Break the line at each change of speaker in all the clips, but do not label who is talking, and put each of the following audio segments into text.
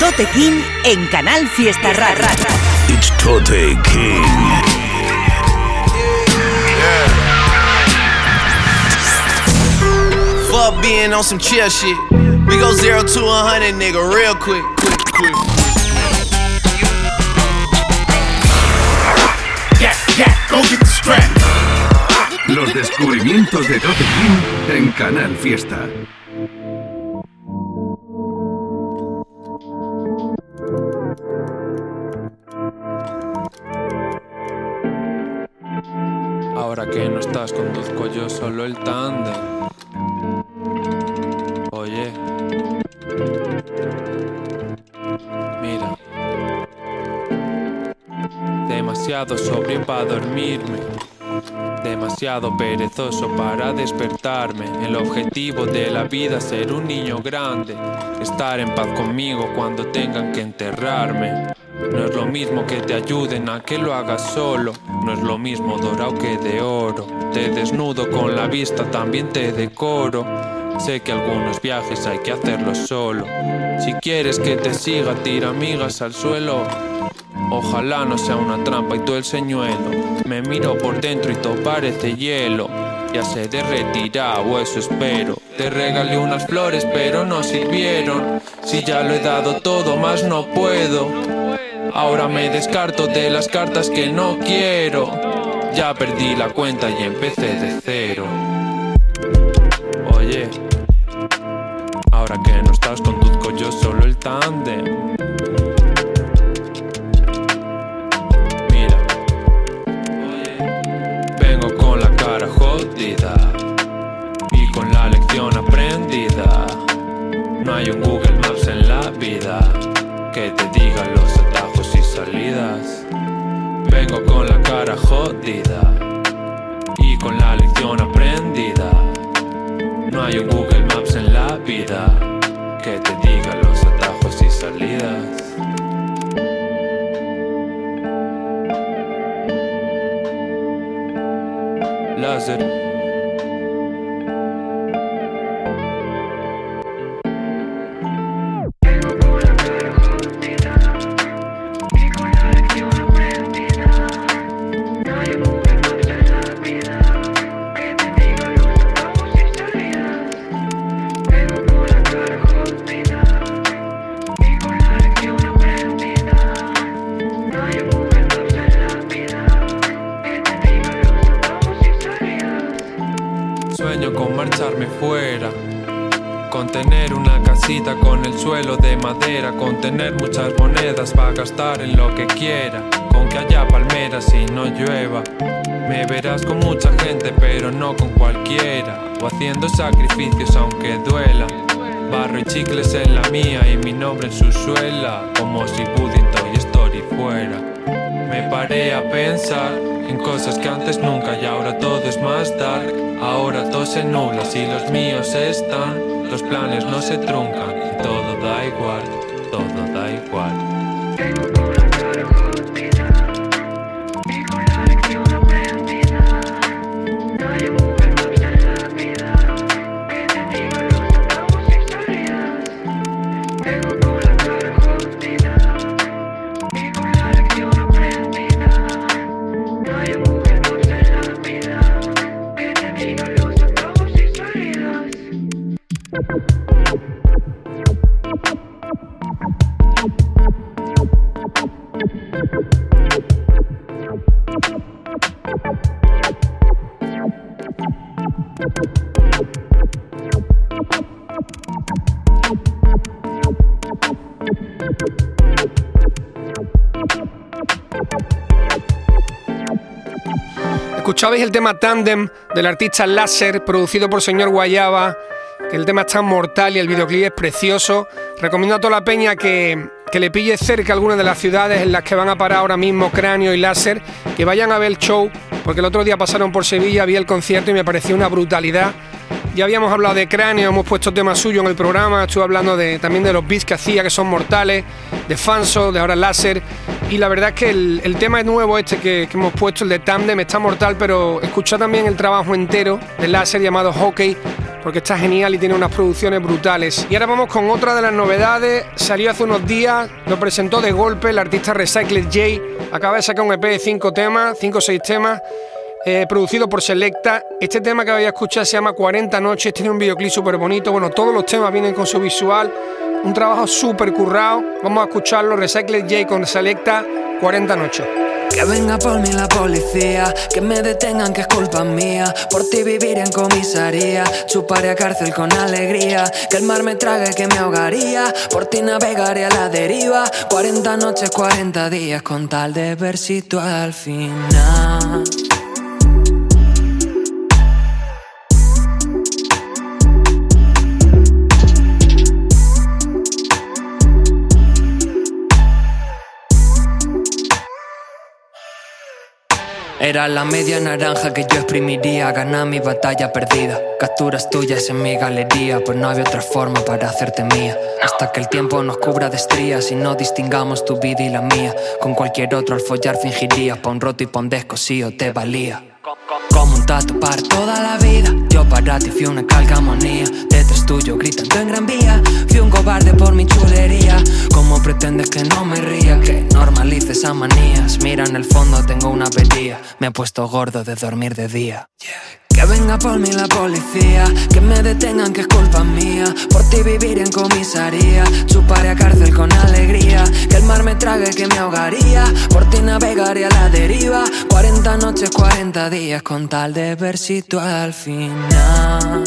Tote King en Canal Fiesta Rara.
It's Tote King.
Fuck being on some chill shit. We go zero to a hundred, nigga, real quick, quick, quick.
Yeah, yeah, go get the strap. Los descubrimientos de Tote King en Canal Fiesta.
Conduzco yo solo el tándem. Oye. Mira. Demasiado sobrio para dormirme. Demasiado perezoso para despertarme. El objetivo de la vida es ser un niño grande. Estar en paz conmigo cuando tengan que enterrarme. No es lo mismo que te ayuden a que lo hagas solo. No es lo mismo dorado que de oro. Te desnudo con la vista, también te decoro. Sé que algunos viajes hay que hacerlos solo. Si quieres que te siga, tira amigas al suelo. Ojalá no sea una trampa y todo el señuelo. Me miro por dentro y todo parece hielo. Ya se derretirá, o eso espero. Te regalé unas flores, pero no sirvieron. Si ya lo he dado todo, más no puedo. Ahora me descarto de las cartas que no quiero. Ya perdí la cuenta y empecé de cero. Oye, ahora que no estás, conduzco yo solo el tándem. Y con la lección aprendida. No hay un Google Maps en la vida que te diga los atajos y salidas. Láser. Marcharme fuera, con tener una casita con el suelo de madera, con tener muchas monedas para gastar en lo que quiera, con que haya palmeras y no llueva. Me verás con mucha gente, pero no con cualquiera, o haciendo sacrificios aunque duela. Barro y chicles en la mía y mi nombre en su suela, como si Pudding Toy Story fuera. Me paré a pensar en cosas que antes nunca y ahora todo es más dark. Ahora todo se nubla si los míos están, los planes no se truncan y todo da igual, todo da igual.
Escuchabais el tema Tandem del artista Láser, producido por señor Guayaba, que el tema está mortal y el videoclip es precioso. Recomiendo a toda la peña que, que le pille cerca algunas de las ciudades en las que van a parar ahora mismo Cráneo y Láser, que vayan a ver el show, porque el otro día pasaron por Sevilla, vi el concierto y me pareció una brutalidad. Ya habíamos hablado de Cráneo, hemos puesto temas suyos en el programa, estuve hablando de, también de los beats que hacía, que son mortales, de Fanso, de ahora Láser. Y la verdad es que el, el tema nuevo este que, que hemos puesto, el de Tandem, está mortal, pero escuchad también el trabajo entero de Láser llamado Hockey, porque está genial y tiene unas producciones brutales. Y ahora vamos con otra de las novedades, salió hace unos días, lo presentó de golpe el artista Recycled J, acaba de sacar un EP de 5 temas, 5 o 6 temas, eh, producido por Selecta. Este tema que había escuchado se llama 40 noches, tiene un videoclip súper bonito, bueno, todos los temas vienen con su visual, un trabajo súper currado, vamos a escucharlo, Recycled J con Selecta, 40 noches.
Que venga por mí la policía, que me detengan que es culpa mía. Por ti vivir en comisaría, chuparé a cárcel con alegría. Que el mar me trague, que me ahogaría. Por ti navegaré a la deriva. 40 noches, 40 días, con tal de ver si tú al final. Era la media naranja que yo exprimiría, ganar mi batalla perdida. Capturas tuyas en mi galería, pues no había otra forma para hacerte mía. Hasta que el tiempo nos cubra de estrías y no distingamos tu vida y la mía. Con cualquier otro al follar fingiría, pa' un roto y pa' un descosío te valía. Como un tatu para toda la vida. Yo para ti fui una calcamonía. Detrás tuyo gritando en gran vía. Fui un cobarde por mi chulería. ¿Cómo pretendes que no me ría? Que normalice esas manías. Mira, en el fondo tengo una pedía. Me he puesto gordo de dormir de día. Que venga por mí la policía, que me detengan que es culpa mía. Por ti vivir en comisaría, chuparé a cárcel con alegría. Que el mar me trague, que me ahogaría. Por ti navegaré a la deriva. 40 noches, 40 días, con tal de ver si tú al final.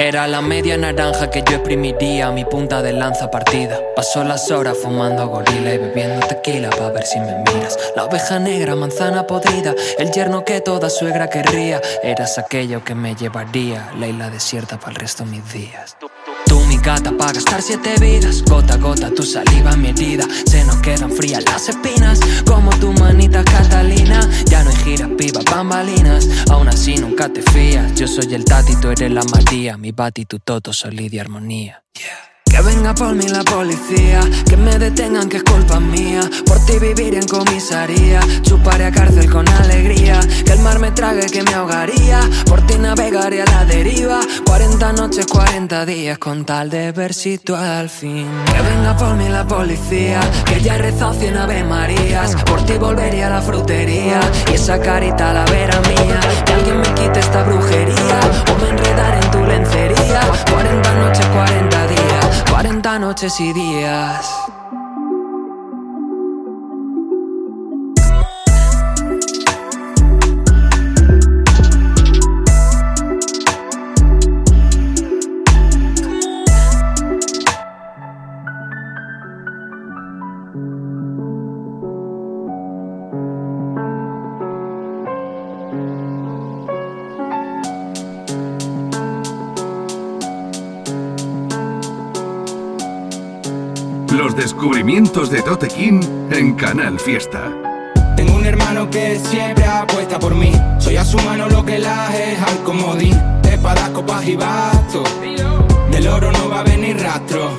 Era la media naranja que yo exprimiría, mi punta de lanza partida. Pasó las horas fumando gorila y bebiendo tequila pa' ver si me miras. La oveja negra, manzana podrida, el yerno que toda suegra querría. Eras aquello que me llevaría la isla desierta para el resto de mis días. Mi gata, pa' gastar siete vidas. Gota a gota, tu saliva mi herida. Se nos quedan frías las espinas, como tu manita Catalina. Ya no hay giras, pibas, bambalinas. Aún así nunca te fías. Yo soy el Tati, tú eres la María. Mi bati, tu toto, solid y armonía. Que venga por mí la policía, que me detengan que es culpa mía. Por ti vivir en comisaría, chuparé a cárcel con alegría. Que el mar me trague, que me ahogaría. Por ti navegaré a la deriva. 40 noches, 40 días, con tal de ver si tú al fin. Que venga por mí la policía, que ya he rezado ave marías. Por ti volvería a la frutería y esa carita la vera mía. Que alguien me quite esta brujería o me enredaré en tu lencería. 40 noches, 40 días. 40 noches y días.
Los descubrimientos de Tote King en Canal Fiesta.
Tengo un hermano que siempre apuesta por mí. Soy a su mano lo que la es al comodín. Espadas, copas y bastos. Del oro no va a venir rastro.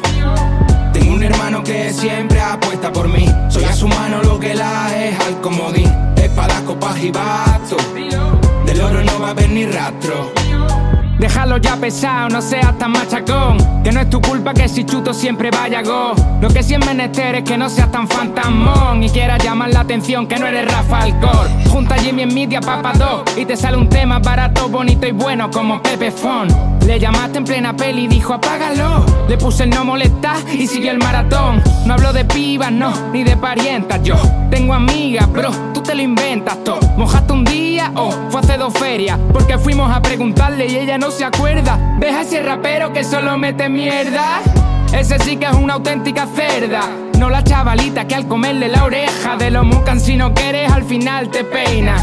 Tengo un hermano que siempre apuesta por mí. Soy a su mano lo que la es al comodín. Espadas, copas y bastos. Del oro no va a venir rastro.
Déjalo ya pesado, no seas tan machacón. Que no es tu culpa que si chuto siempre vaya go. Lo que sí es menester es que no seas tan fantasmón y quieras llamar la atención que no eres Rafa Alcor. Junta Jimmy en Media Papa 2 y te sale un tema barato, bonito y bueno como Pepe Fon. Le llamaste en plena peli y dijo apágalo. Le puse el no molestar y siguió el maratón. No hablo de pibas, no, ni de parientas. Yo tengo amigas, bro, tú te lo inventas todo. Mojaste un día o fue hace dos ferias. Porque fuimos a preguntarle y ella no se acuerda. Deja ese rapero que solo mete mierda. Ese sí que es una auténtica cerda. No la chavalita que al comerle la oreja de los mucan si no quieres al final te peina.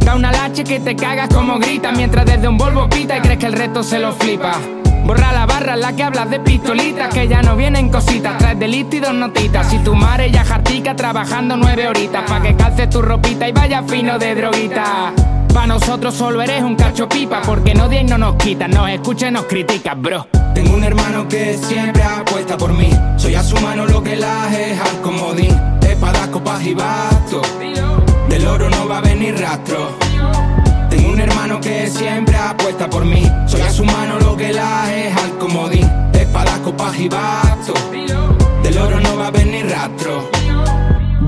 Da una lache que te cagas como grita mientras desde un Volvo pita y crees que el resto se lo flipa. Borra la barra en la que hablas de pistolitas que ya no vienen cositas, traes delito y dos notitas. Si tu madre ya jartica trabajando nueve horitas pa' que calce tu ropita y vaya fino de droguita. Pa' nosotros solo eres un cacho pipa porque no y no nos quita, nos escucha y nos critica, bro.
Tengo un hermano que siempre apuesta por mí. Soy a su mano lo que la es al comodín. Espadas, copas y bastos. Del oro no va a venir rastro. Tengo un hermano que siempre apuesta por mí. Soy a su mano lo que la es al comodín. Espadas, copas y bastos. Del oro no va a venir rastro.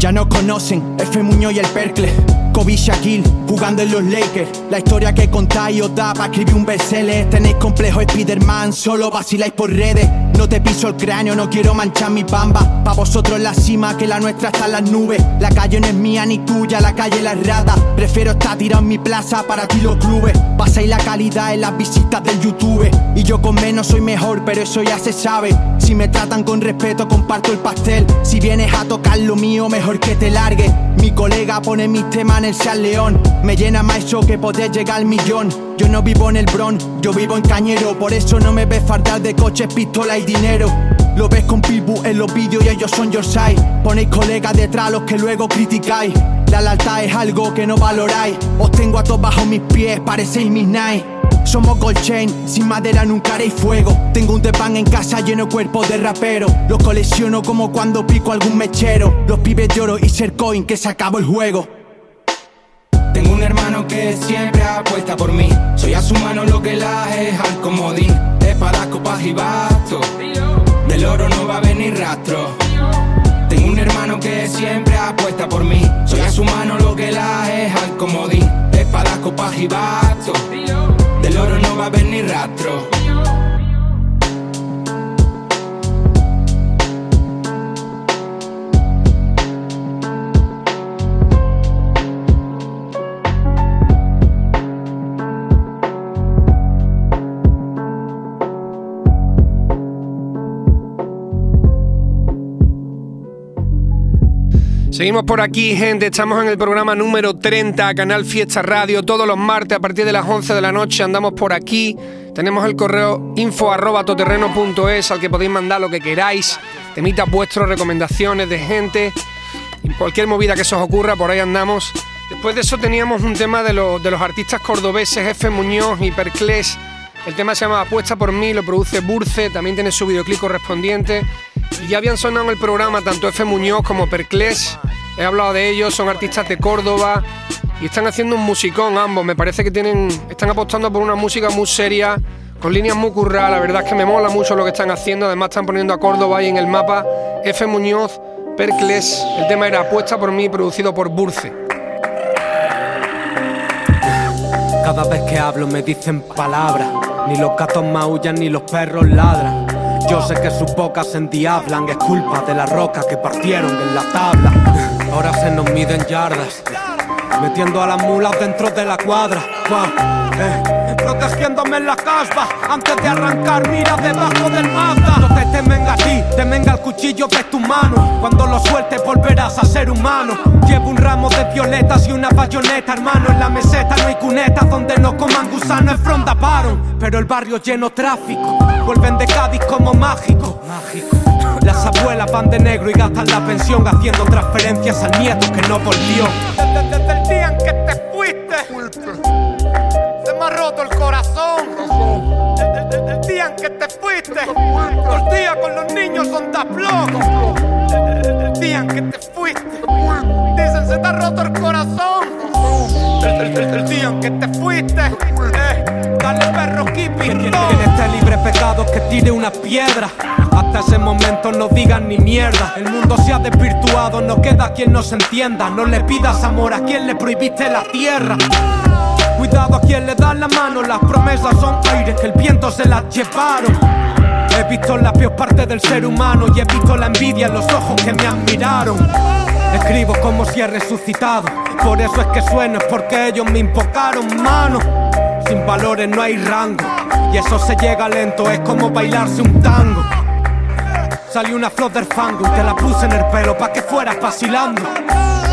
Ya nos conocen, F. Muñoz y el Percle. Kobe Shaquille jugando en los Lakers. La historia que contáis os da para escribir un bestseller. Tenéis complejo Spiderman, solo vaciláis por redes. No te piso el cráneo, no quiero manchar mi bamba. Pa' vosotros la cima, que la nuestra está en las nubes. La calle no es mía ni tuya, la calle la rata. Prefiero estar tirado en mi plaza para ti los clubes. Pasáis la calidad en las visitas del YouTube. Y yo con menos soy mejor, pero eso ya se sabe. Si me tratan con respeto, comparto el pastel. Si vienes a tocar lo mío, mejor que te largue. Mi colega pone mis temas en el San León. Me llena más eso que poder llegar al millón. Yo no vivo en el Bron, yo vivo en Cañero. Por eso no me ves fardar de coches, pistola y dinero. Lo ves con Pibu en los vídeos y ellos son your side. Ponéis colegas detrás los que luego criticáis. La lealtad es algo que no valoráis. Os tengo a todos bajo mis pies, parecéis mis nights. Somos gold chain, sin madera nunca haréis fuego. Tengo un depan en casa lleno de cuerpo de rapero. Los colecciono como cuando pico algún mechero. Los pibes de oro y ser coin que se acabó el juego.
Tengo un hermano que siempre apuesta por mí. Soy a su mano lo que la es al comodín. Espadas, copas y bastos. Del oro no va a venir rastro. Que siempre apuesta por mí. Soy a su mano lo que la es al comodín. Espadas, copas y bastos. Del oro no va a venir rastro.
Seguimos por aquí, gente. Estamos en el programa número 30, Canal Fiesta Radio. Todos los martes a partir de las 11 de la noche andamos por aquí. Tenemos el correo info arroba toterreno.es al que podéis mandar lo que queráis. Temitas vuestras recomendaciones de gente. Y cualquier movida que se os ocurra, por ahí andamos. Después de eso teníamos un tema de, los- de los artistas cordobeses F. Muñoz y Perclés. El tema se llama Apuesta por mí, lo produce Burce, también tiene su videoclip correspondiente. Y ya habían sonado en el programa tanto F. Muñoz como Perclés. He hablado de ellos, son artistas de Córdoba y están haciendo un musicón ambos. Me parece que tienen, están apostando por una música muy seria, con líneas muy curradas. La verdad es que me mola mucho lo que están haciendo. Además están poniendo a Córdoba ahí en el mapa. F. Muñoz, Perclés. El tema era Apuesta por mí, producido por Burce.
Cada vez que hablo me dicen palabras. Ni los gatos maullan ni los perros ladran. Yo sé que sus bocas se endiablan. Es culpa de la roca que partieron en la tabla. Ahora se nos miden yardas. Metiendo a las mulas dentro de la cuadra. Eh, Protegiéndome en la caspa Antes de arrancar, mira debajo del Mazda No te temen a ti, temen al cuchillo de tu mano. Cuando lo sueltes volverás a ser humano. Llevo un ramo de violetas y una bayoneta Hermano, en la meseta no hay cunetas Donde no coman gusanos en fronda paron Pero el barrio lleno tráfico Vuelven de Cádiz como mágico. Mágico. Las abuelas van de negro y gastan la pensión haciendo transferencias al nieto que no volvió. Te fuiste, se me ha roto el corazón. El día en que te fuiste, los días con los niños son desde el día en que te fuiste, dicen se te ha roto el corazón. El día en que te fuiste, eh, dale perro kipi. Quien esté libre de pecados que tire una piedra. Hasta ese momento no digan ni mierda. El mundo se ha desvirtuado, no queda quien nos entienda. No le pidas amor a quien le prohibiste la tierra. Cuidado a quien le da la mano, las promesas son aires que el viento se las llevaron. He visto la peor parte del ser humano y he visto la envidia en los ojos que me admiraron. Escribo como si he resucitado, por eso es que sueno, es porque ellos me invocaron mano. Sin valores no hay rango, y eso se llega lento, es como bailarse un tango. Salió una flor del fango y te la puse en el pelo pa' que fueras vacilando.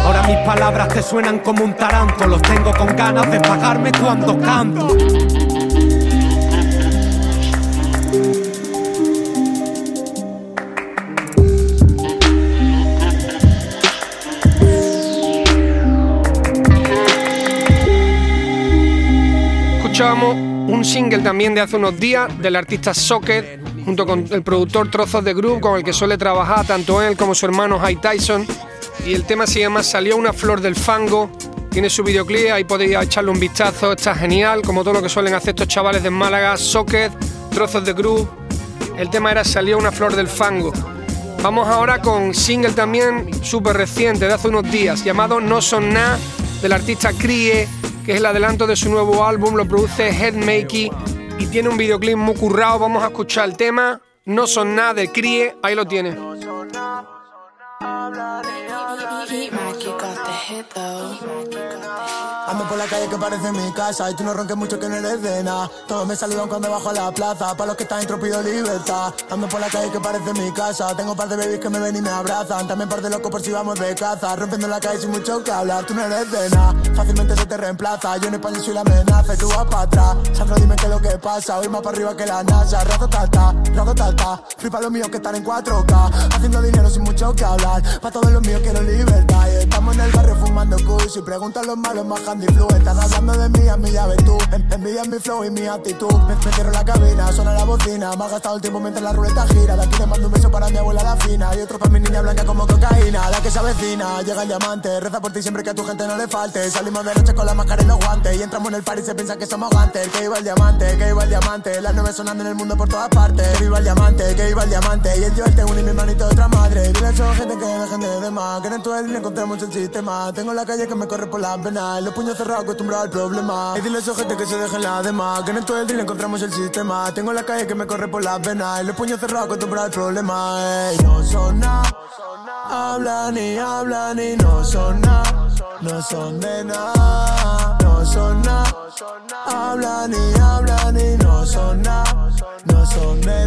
Ahora mis palabras te suenan como un taranto, los tengo con ganas de pagarme cuando canto.
Escuchábamos un single también de hace unos días del artista Socket junto con el productor Trozos de Groove, con el que suele trabajar tanto él como su hermano High Tyson. Y el tema se llama Salió una flor del fango. Tiene su videoclip, ahí podéis echarle un vistazo, está genial, como todo lo que suelen hacer estos chavales de Málaga, Socket, Trozos de Groove. El tema era Salió una flor del fango. Vamos ahora con single también súper reciente, de hace unos días, llamado No Son Na, del artista Crie, que es el adelanto de su nuevo álbum, lo produce Headmakey y tiene un videoclip muy currado. Vamos a escuchar el tema No Son Na de Crie, ahí lo tiene.
Ando por la calle que parece mi casa y tú no ronques mucho que no eres de nada. Todos me saludan cuando bajo a la plaza, para los que están en pido libertad. Ando por la calle que parece mi casa, tengo un par de babies que me ven y me abrazan. También par de locos por si vamos de caza, rompiendo la calle sin mucho que hablar. Tú no eres de nada, fácilmente se te reemplaza. Yo en España soy la amenaza y tú vas para atrás. Sandro, dime qué es lo que pasa, hoy más para arriba que la NASA. Rato tata, rato tata, flipa los míos que están en 4K. Haciendo dinero sin mucho que hablar, para todos los míos quiero libertad. Y estamos en el barrio fumando kush y preguntan los malos más están hablando de mí, a ya ves tú. Envidian mi flow y mi actitud. Me, cierro la cabina, suena la bocina. Me ha gastado el tiempo mientras la ruleta gira. De aquí le mando un beso para mi abuela la fina. Y otro para mi niña blanca como cocaína. La que se avecina, llega el diamante. Reza por ti siempre que a tu gente no le falte. Salimos de noche con la máscara y los guantes. Y entramos en el par y se piensa que somos gantes. Que iba el diamante, que iba el diamante. Las nueve sonando en el mundo por todas partes. Que iba el diamante, que iba el diamante. Y el yo este uno y mi manito de otra madre. Dile gente que dejen de demás. Que en tu el encontremos el sistema. Tengo la calle que me corre por las venas. Los puños cerrados acostumbrado al problema. Y dile a esos gente que se dejen la demás. Que en todo el día encontramos el sistema. Tengo la calle que me corre por las venas. Los puños cerrados acostumbrado al problema. no son nada. Hablan y hablan y no son nada. No son de nada. No son nada. Hablan y hablan y no son nada. No son de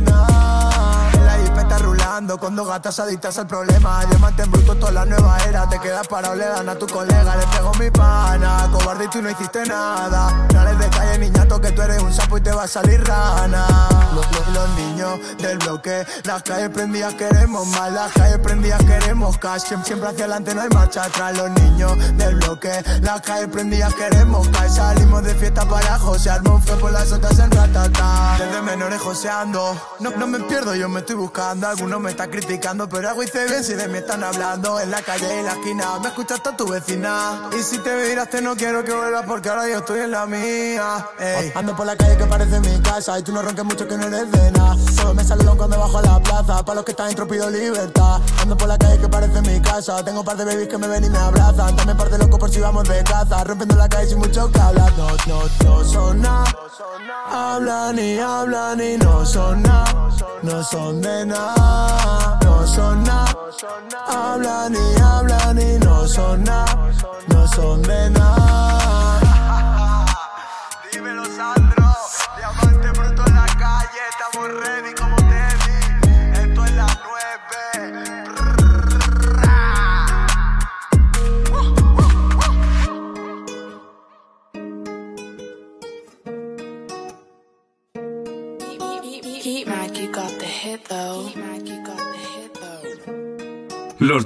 rulando con dos gatas adictas al problema. Diamante en bruto toda la nueva era. Te quedas parado, le a tu colega. Le pego mi pana, cobarde y tú no hiciste nada. Dale de calle, niñato, que tú eres un sapo y te va a salir rana. Los, los, niños del bloque, las calles prendidas queremos más. Las calles prendidas queremos cash. Siempre hacia adelante no hay marcha atrás. Los niños del bloque, las calles prendidas queremos cash. Salimos de fiesta para José Armón, fue por las otras en ratata. Desde menores joseando, no, no me pierdo, yo me estoy buscando. Algunos me criticando, pero algo hice bien si de mí están hablando. En la calle, en la esquina, me escucha hasta tu vecina. Y si te miraste, no quiero que vuelvas porque ahora yo estoy en la mía. Ando por la calle que parece mi casa y tú no ronques mucho que no eres de nada. Solo me saludan cuando bajo a la plaza, para los que están dentro pido libertad. Ando por la calle que parece mi casa, tengo un par de babies que me ven y me abrazan. También par de locos por si vamos de caza, rompiendo la calle sin mucho que hablar. No, no, no son nada. Hablan y hablan y no son nada, no son de nada, no son nada. Hablan y hablan y no son nada, no son de nada.
Dímelo Sandro, diamante bruto en la calle, estamos ready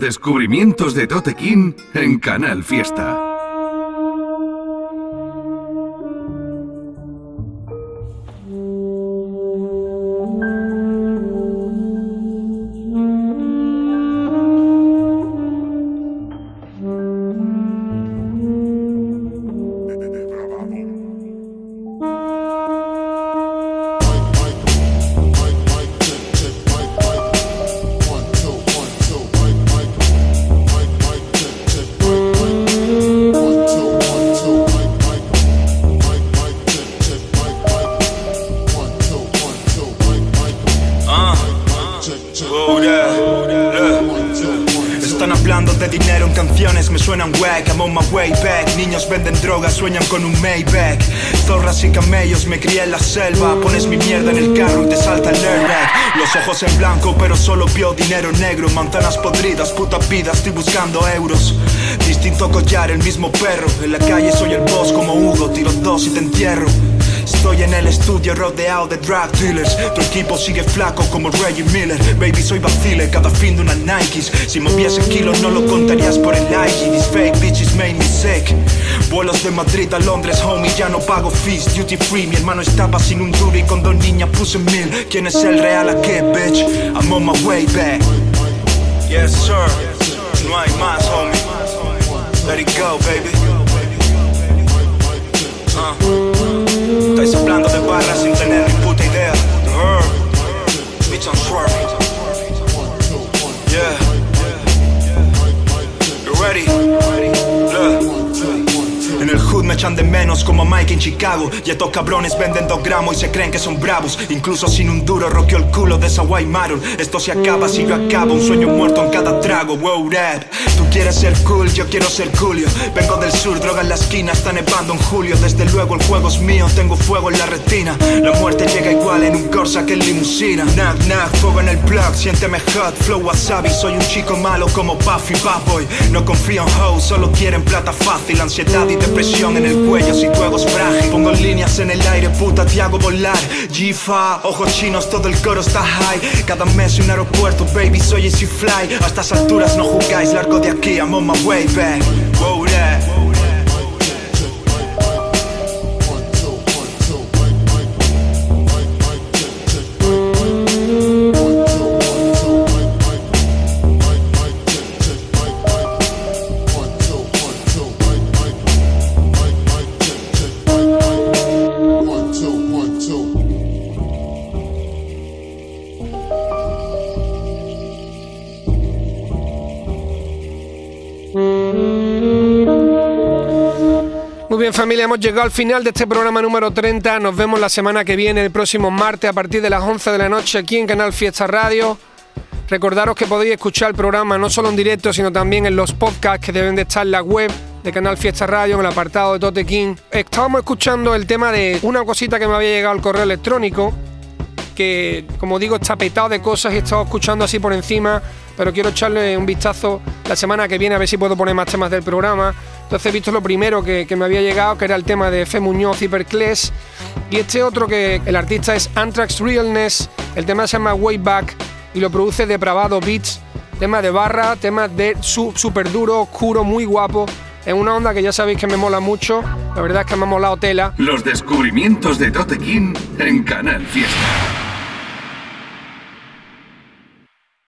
descubrimientos de Tote King en Canal Fiesta.
Sueñan con un Maybach. Zorras y camellos, me crié en la selva. Pones mi mierda en el carro y te salta el airbag. Los ojos en blanco pero solo vio dinero negro. Manzanas podridas, puta vida, estoy buscando euros. Distinto collar, el mismo perro. En la calle soy el boss como Hugo, tiro dos y te entierro estoy en el estudio rodeado de drug dealers. Tu equipo sigue flaco como Reggie Miller. Baby, soy vacile cada fin de una Nikes. Si moviese kilos, no lo contarías por el IG. These fake bitches made me sick. Vuelos de Madrid a Londres, homie, ya no pago fees. Duty free, mi hermano estaba sin un duro y con dos niñas puse mil. ¿Quién es el real aquí, bitch? I'm on my way back. Yes, sir. No hay más, homie. Let it go, baby. Estoy soplando de barras sin tener ni puta idea. Bitch, I'm swerving. Yeah. You ready? Me echan de menos como Mike en Chicago. Y estos cabrones venden dos gramos y se creen que son bravos. Incluso sin un duro roqueo el culo de esa white Esto se acaba si yo acabo Un sueño muerto en cada trago, wow rap. Tú quieres ser cool, yo quiero ser Julio Vengo del sur, droga en la esquina, está nevando en julio. Desde luego el juego es mío, tengo fuego en la retina. La muerte llega igual en un Corsa que en limusina. Knock, knock, fuego en el plug, siénteme hot. Flow wasabi, soy un chico malo como Buffy Bad Boy. No confío en hoes, solo quieren plata fácil Ansiedad y depresión en el cuello si tu ego es frágil. Pongo líneas en el aire, puta, te hago volar. G-Fa, ojos chinos, todo el coro está high. Cada mes un aeropuerto, baby, soy Easy Fly. A estas alturas no jugáis, largo de aquí, I'm on my way back
familia, hemos llegado al final de este programa número 30. Nos vemos la semana que viene, el próximo martes, a partir de las 11 de la noche, aquí en Canal Fiesta Radio. Recordaros que podéis escuchar el programa no solo en directo, sino también en los podcasts que deben de estar en la web de Canal Fiesta Radio, en el apartado de Tote King. Estábamos escuchando el tema de una cosita que me había llegado al correo electrónico, que como digo está petado de cosas y he estado escuchando así por encima, pero quiero echarle un vistazo la semana que viene a ver si puedo poner más temas del programa. Entonces he visto lo primero que, que me había llegado, que era el tema de Fe Muñoz y Perclés. Y este otro que el artista es Anthrax Realness, el tema se llama Way Back y lo produce Depravado Beats. Tema de barra, tema de su, super duro, oscuro, muy guapo. Es una onda que ya sabéis que me mola mucho. La verdad es que me ha molado tela.
Los descubrimientos de Tote King en Canal Fiesta.